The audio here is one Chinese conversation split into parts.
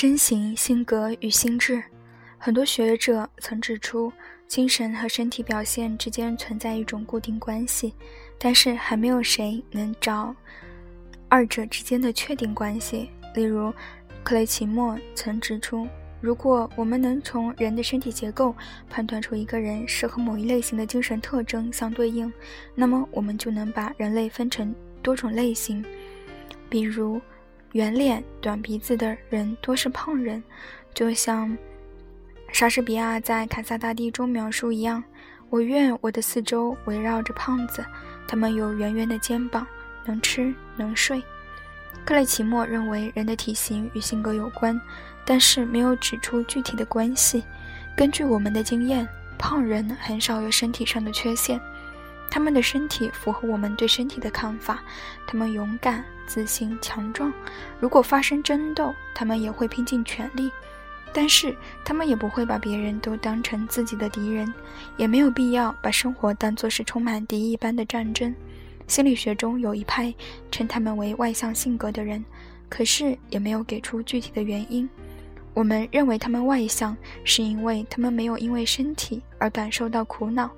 身形、性格与心智，很多学者曾指出，精神和身体表现之间存在一种固定关系，但是还没有谁能找二者之间的确定关系。例如，克雷奇莫曾指出，如果我们能从人的身体结构判断出一个人是和某一类型的精神特征相对应，那么我们就能把人类分成多种类型，比如。圆脸、短鼻子的人多是胖人，就像莎士比亚在《凯撒大帝》中描述一样。我愿我的四周围绕着胖子，他们有圆圆的肩膀，能吃能睡。克雷奇莫认为人的体型与性格有关，但是没有指出具体的关系。根据我们的经验，胖人很少有身体上的缺陷。他们的身体符合我们对身体的看法，他们勇敢、自信、强壮。如果发生争斗，他们也会拼尽全力，但是他们也不会把别人都当成自己的敌人，也没有必要把生活当作是充满敌意般的战争。心理学中有一派称他们为外向性格的人，可是也没有给出具体的原因。我们认为他们外向，是因为他们没有因为身体而感受到苦恼。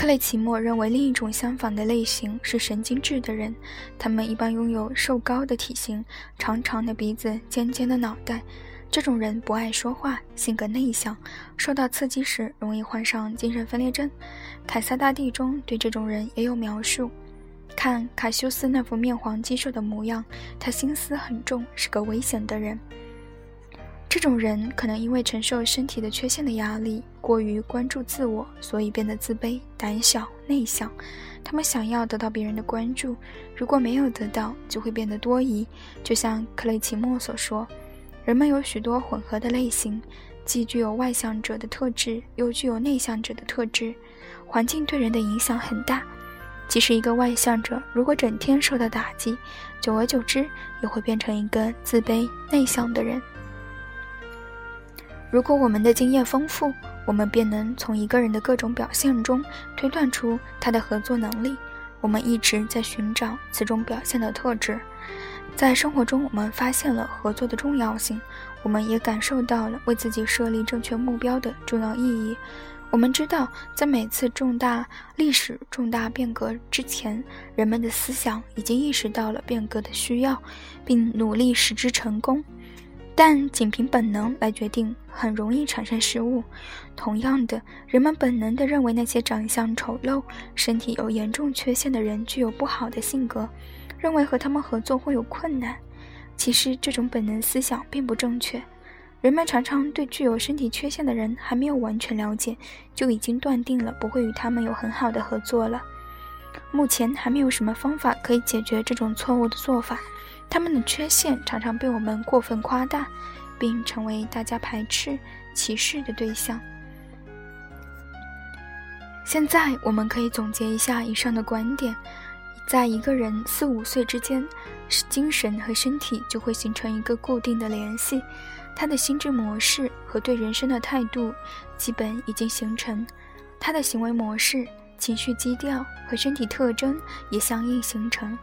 克雷奇莫认为，另一种相反的类型是神经质的人，他们一般拥有瘦高的体型、长长的鼻子、尖尖的脑袋。这种人不爱说话，性格内向，受到刺激时容易患上精神分裂症。《凯撒大帝》中对这种人也有描述。看卡修斯那副面黄肌瘦的模样，他心思很重，是个危险的人。这种人可能因为承受身体的缺陷的压力，过于关注自我，所以变得自卑、胆小、内向。他们想要得到别人的关注，如果没有得到，就会变得多疑。就像克雷奇莫所说，人们有许多混合的类型，既具有外向者的特质，又具有内向者的特质。环境对人的影响很大。即使一个外向者，如果整天受到打击，久而久之也会变成一个自卑、内向的人。如果我们的经验丰富，我们便能从一个人的各种表现中推断出他的合作能力。我们一直在寻找此种表现的特质，在生活中，我们发现了合作的重要性，我们也感受到了为自己设立正确目标的重要意义。我们知道，在每次重大历史重大变革之前，人们的思想已经意识到了变革的需要，并努力使之成功。但仅凭本能来决定，很容易产生失误。同样的，人们本能地认为那些长相丑陋、身体有严重缺陷的人具有不好的性格，认为和他们合作会有困难。其实，这种本能思想并不正确。人们常常对具有身体缺陷的人还没有完全了解，就已经断定了不会与他们有很好的合作了。目前还没有什么方法可以解决这种错误的做法。他们的缺陷常常被我们过分夸大，并成为大家排斥、歧视的对象。现在，我们可以总结一下以上的观点：在一个人四五岁之间，精神和身体就会形成一个固定的联系，他的心智模式和对人生的态度基本已经形成，他的行为模式、情绪基调和身体特征也相应形成。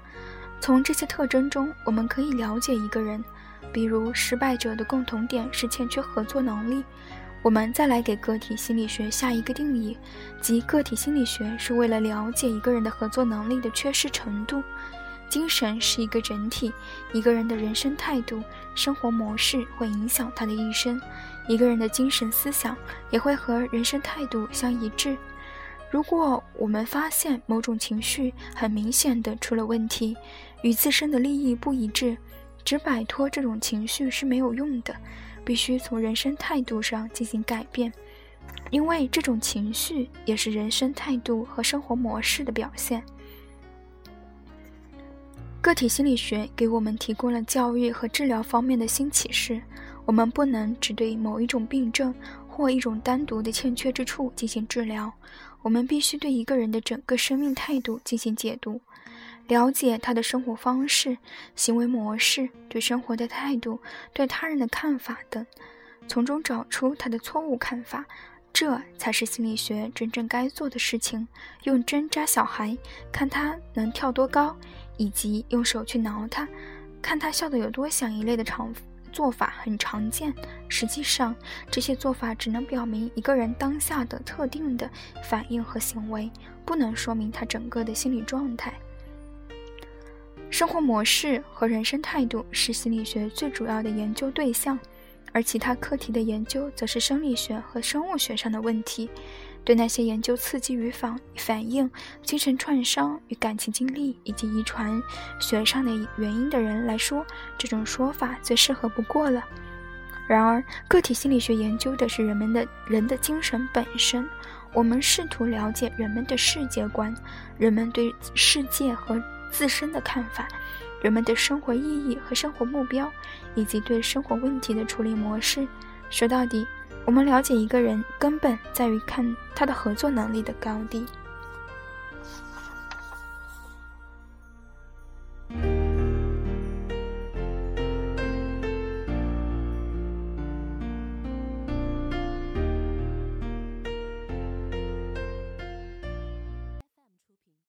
从这些特征中，我们可以了解一个人。比如，失败者的共同点是欠缺合作能力。我们再来给个体心理学下一个定义，即个体心理学是为了了解一个人的合作能力的缺失程度。精神是一个整体，一个人的人生态度、生活模式会影响他的一生，一个人的精神思想也会和人生态度相一致。如果我们发现某种情绪很明显的出了问题，与自身的利益不一致，只摆脱这种情绪是没有用的，必须从人生态度上进行改变，因为这种情绪也是人生态度和生活模式的表现。个体心理学给我们提供了教育和治疗方面的新启示，我们不能只对某一种病症或一种单独的欠缺之处进行治疗。我们必须对一个人的整个生命态度进行解读，了解他的生活方式、行为模式、对生活的态度、对他人的看法等，从中找出他的错误看法。这才是心理学真正该做的事情。用针扎小孩，看他能跳多高，以及用手去挠他，看他笑得有多响一类的场做法很常见，实际上这些做法只能表明一个人当下的特定的反应和行为，不能说明他整个的心理状态。生活模式和人生态度是心理学最主要的研究对象，而其他课题的研究则是生理学和生物学上的问题。对那些研究刺激与反反应、精神创伤与感情经历以及遗传学上的原因的人来说，这种说法最适合不过了。然而，个体心理学研究的是人们的人的精神本身。我们试图了解人们的世界观、人们对世界和自身的看法、人们的生活意义和生活目标，以及对生活问题的处理模式。说到底。我们了解一个人，根本在于看他的合作能力的高低。